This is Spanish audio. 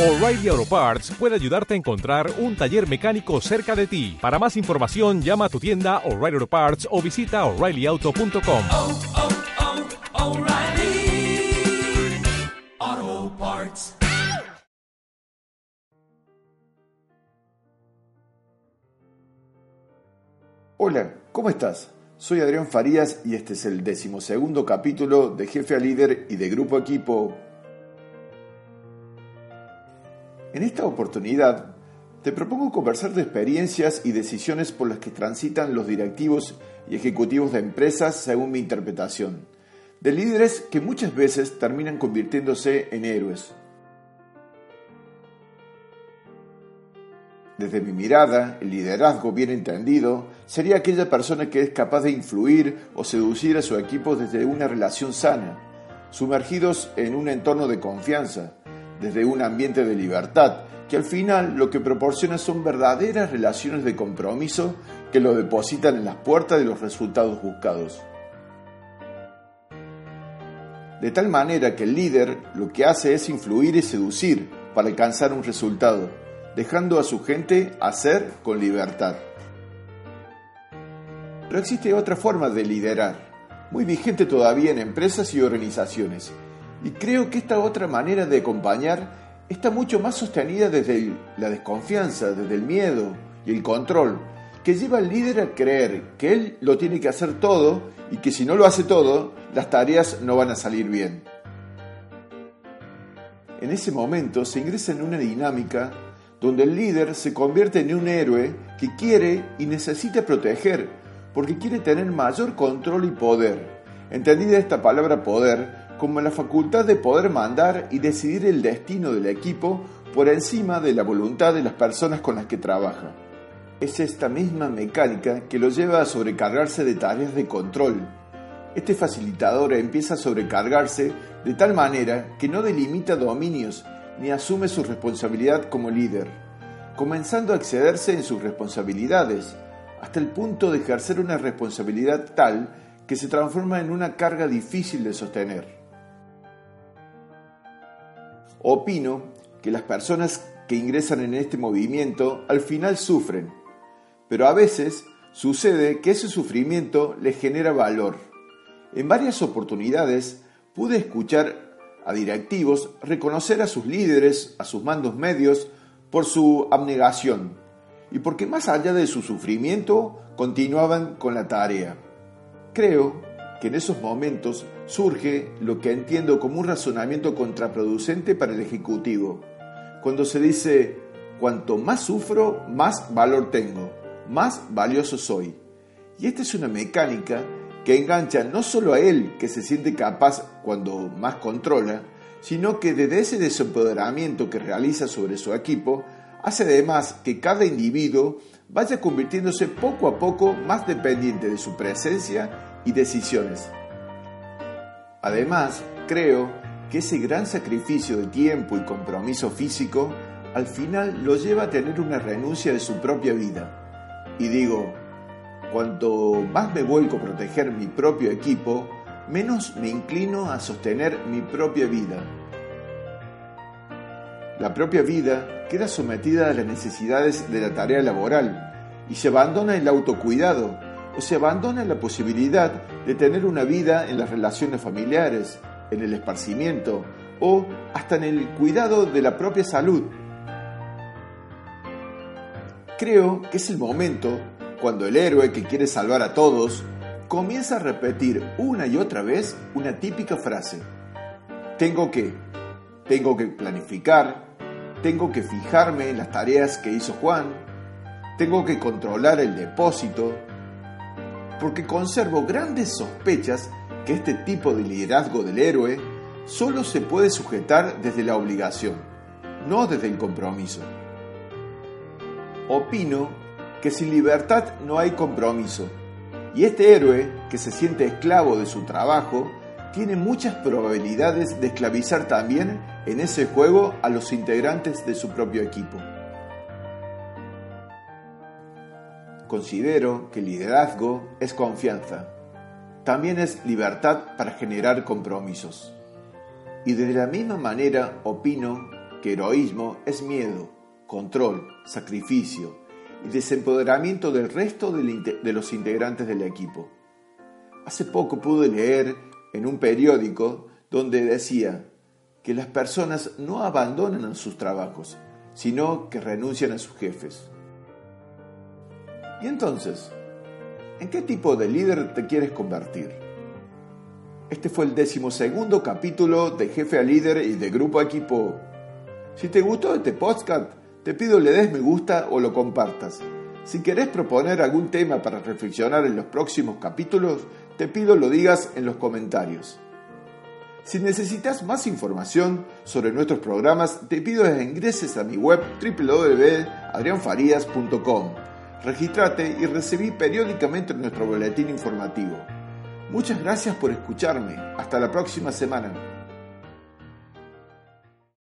O'Reilly Auto Parts puede ayudarte a encontrar un taller mecánico cerca de ti. Para más información, llama a tu tienda O'Reilly Auto Parts o visita oreillyauto.com. oh, oh, O'Reilly Auto Parts. Hola, ¿cómo estás? Soy Adrián Farías y este es el decimosegundo capítulo de Jefe a Líder y de Grupo Equipo. En esta oportunidad, te propongo conversar de experiencias y decisiones por las que transitan los directivos y ejecutivos de empresas según mi interpretación, de líderes que muchas veces terminan convirtiéndose en héroes. Desde mi mirada, el liderazgo bien entendido sería aquella persona que es capaz de influir o seducir a su equipo desde una relación sana, sumergidos en un entorno de confianza, desde un ambiente de libertad, que al final lo que proporciona son verdaderas relaciones de compromiso que lo depositan en las puertas de los resultados buscados. De tal manera que el líder lo que hace es influir y seducir para alcanzar un resultado, dejando a su gente hacer con libertad. Pero existe otra forma de liderar, muy vigente todavía en empresas y organizaciones, y creo que esta otra manera de acompañar está mucho más sostenida desde la desconfianza, desde el miedo y el control, que lleva al líder a creer que él lo tiene que hacer todo y que si no lo hace todo, las tareas no van a salir bien. En ese momento se ingresa en una dinámica donde el líder se convierte en un héroe que quiere y necesita proteger, porque quiere tener mayor control y poder. Entendida esta palabra poder como la facultad de poder mandar y decidir el destino del equipo por encima de la voluntad de las personas con las que trabaja. Es esta misma mecánica que lo lleva a sobrecargarse de tareas de control. Este facilitador empieza a sobrecargarse de tal manera que no delimita dominios ni asume su responsabilidad como líder, comenzando a excederse en sus responsabilidades, hasta el punto de ejercer una responsabilidad tal que se transforma en una carga difícil de sostener. Opino que las personas que ingresan en este movimiento al final sufren, pero a veces sucede que ese sufrimiento les genera valor. En varias oportunidades pude escuchar a directivos reconocer a sus líderes, a sus mandos medios, por su abnegación y porque más allá de su sufrimiento continuaban con la tarea. Creo que en esos momentos surge lo que entiendo como un razonamiento contraproducente para el Ejecutivo, cuando se dice, cuanto más sufro, más valor tengo, más valioso soy. Y esta es una mecánica que engancha no solo a él, que se siente capaz cuando más controla, sino que desde ese desempoderamiento que realiza sobre su equipo, hace además que cada individuo vaya convirtiéndose poco a poco más dependiente de su presencia y decisiones. Además, creo que ese gran sacrificio de tiempo y compromiso físico al final lo lleva a tener una renuncia de su propia vida. Y digo, cuanto más me vuelco a proteger mi propio equipo, menos me inclino a sostener mi propia vida. La propia vida queda sometida a las necesidades de la tarea laboral y se abandona el autocuidado o se abandona la posibilidad de tener una vida en las relaciones familiares, en el esparcimiento o hasta en el cuidado de la propia salud. Creo que es el momento cuando el héroe que quiere salvar a todos comienza a repetir una y otra vez una típica frase. Tengo que, tengo que planificar, tengo que fijarme en las tareas que hizo Juan, tengo que controlar el depósito, porque conservo grandes sospechas que este tipo de liderazgo del héroe solo se puede sujetar desde la obligación, no desde el compromiso. Opino que sin libertad no hay compromiso, y este héroe, que se siente esclavo de su trabajo, tiene muchas probabilidades de esclavizar también en ese juego a los integrantes de su propio equipo. Considero que liderazgo es confianza. También es libertad para generar compromisos. Y de la misma manera opino que heroísmo es miedo, control, sacrificio y desempoderamiento del resto de los integrantes del equipo. Hace poco pude leer en un periódico donde decía que las personas no abandonan sus trabajos, sino que renuncian a sus jefes. Y entonces, ¿en qué tipo de líder te quieres convertir? Este fue el decimosegundo capítulo de Jefe a Líder y de Grupo a Equipo. Si te gustó este podcast, te pido le des me gusta o lo compartas. Si querés proponer algún tema para reflexionar en los próximos capítulos, te pido lo digas en los comentarios. Si necesitas más información sobre nuestros programas, te pido que ingreses a mi web www.adrianfarias.com. Regístrate y recibí periódicamente nuestro boletín informativo. Muchas gracias por escucharme. Hasta la próxima semana.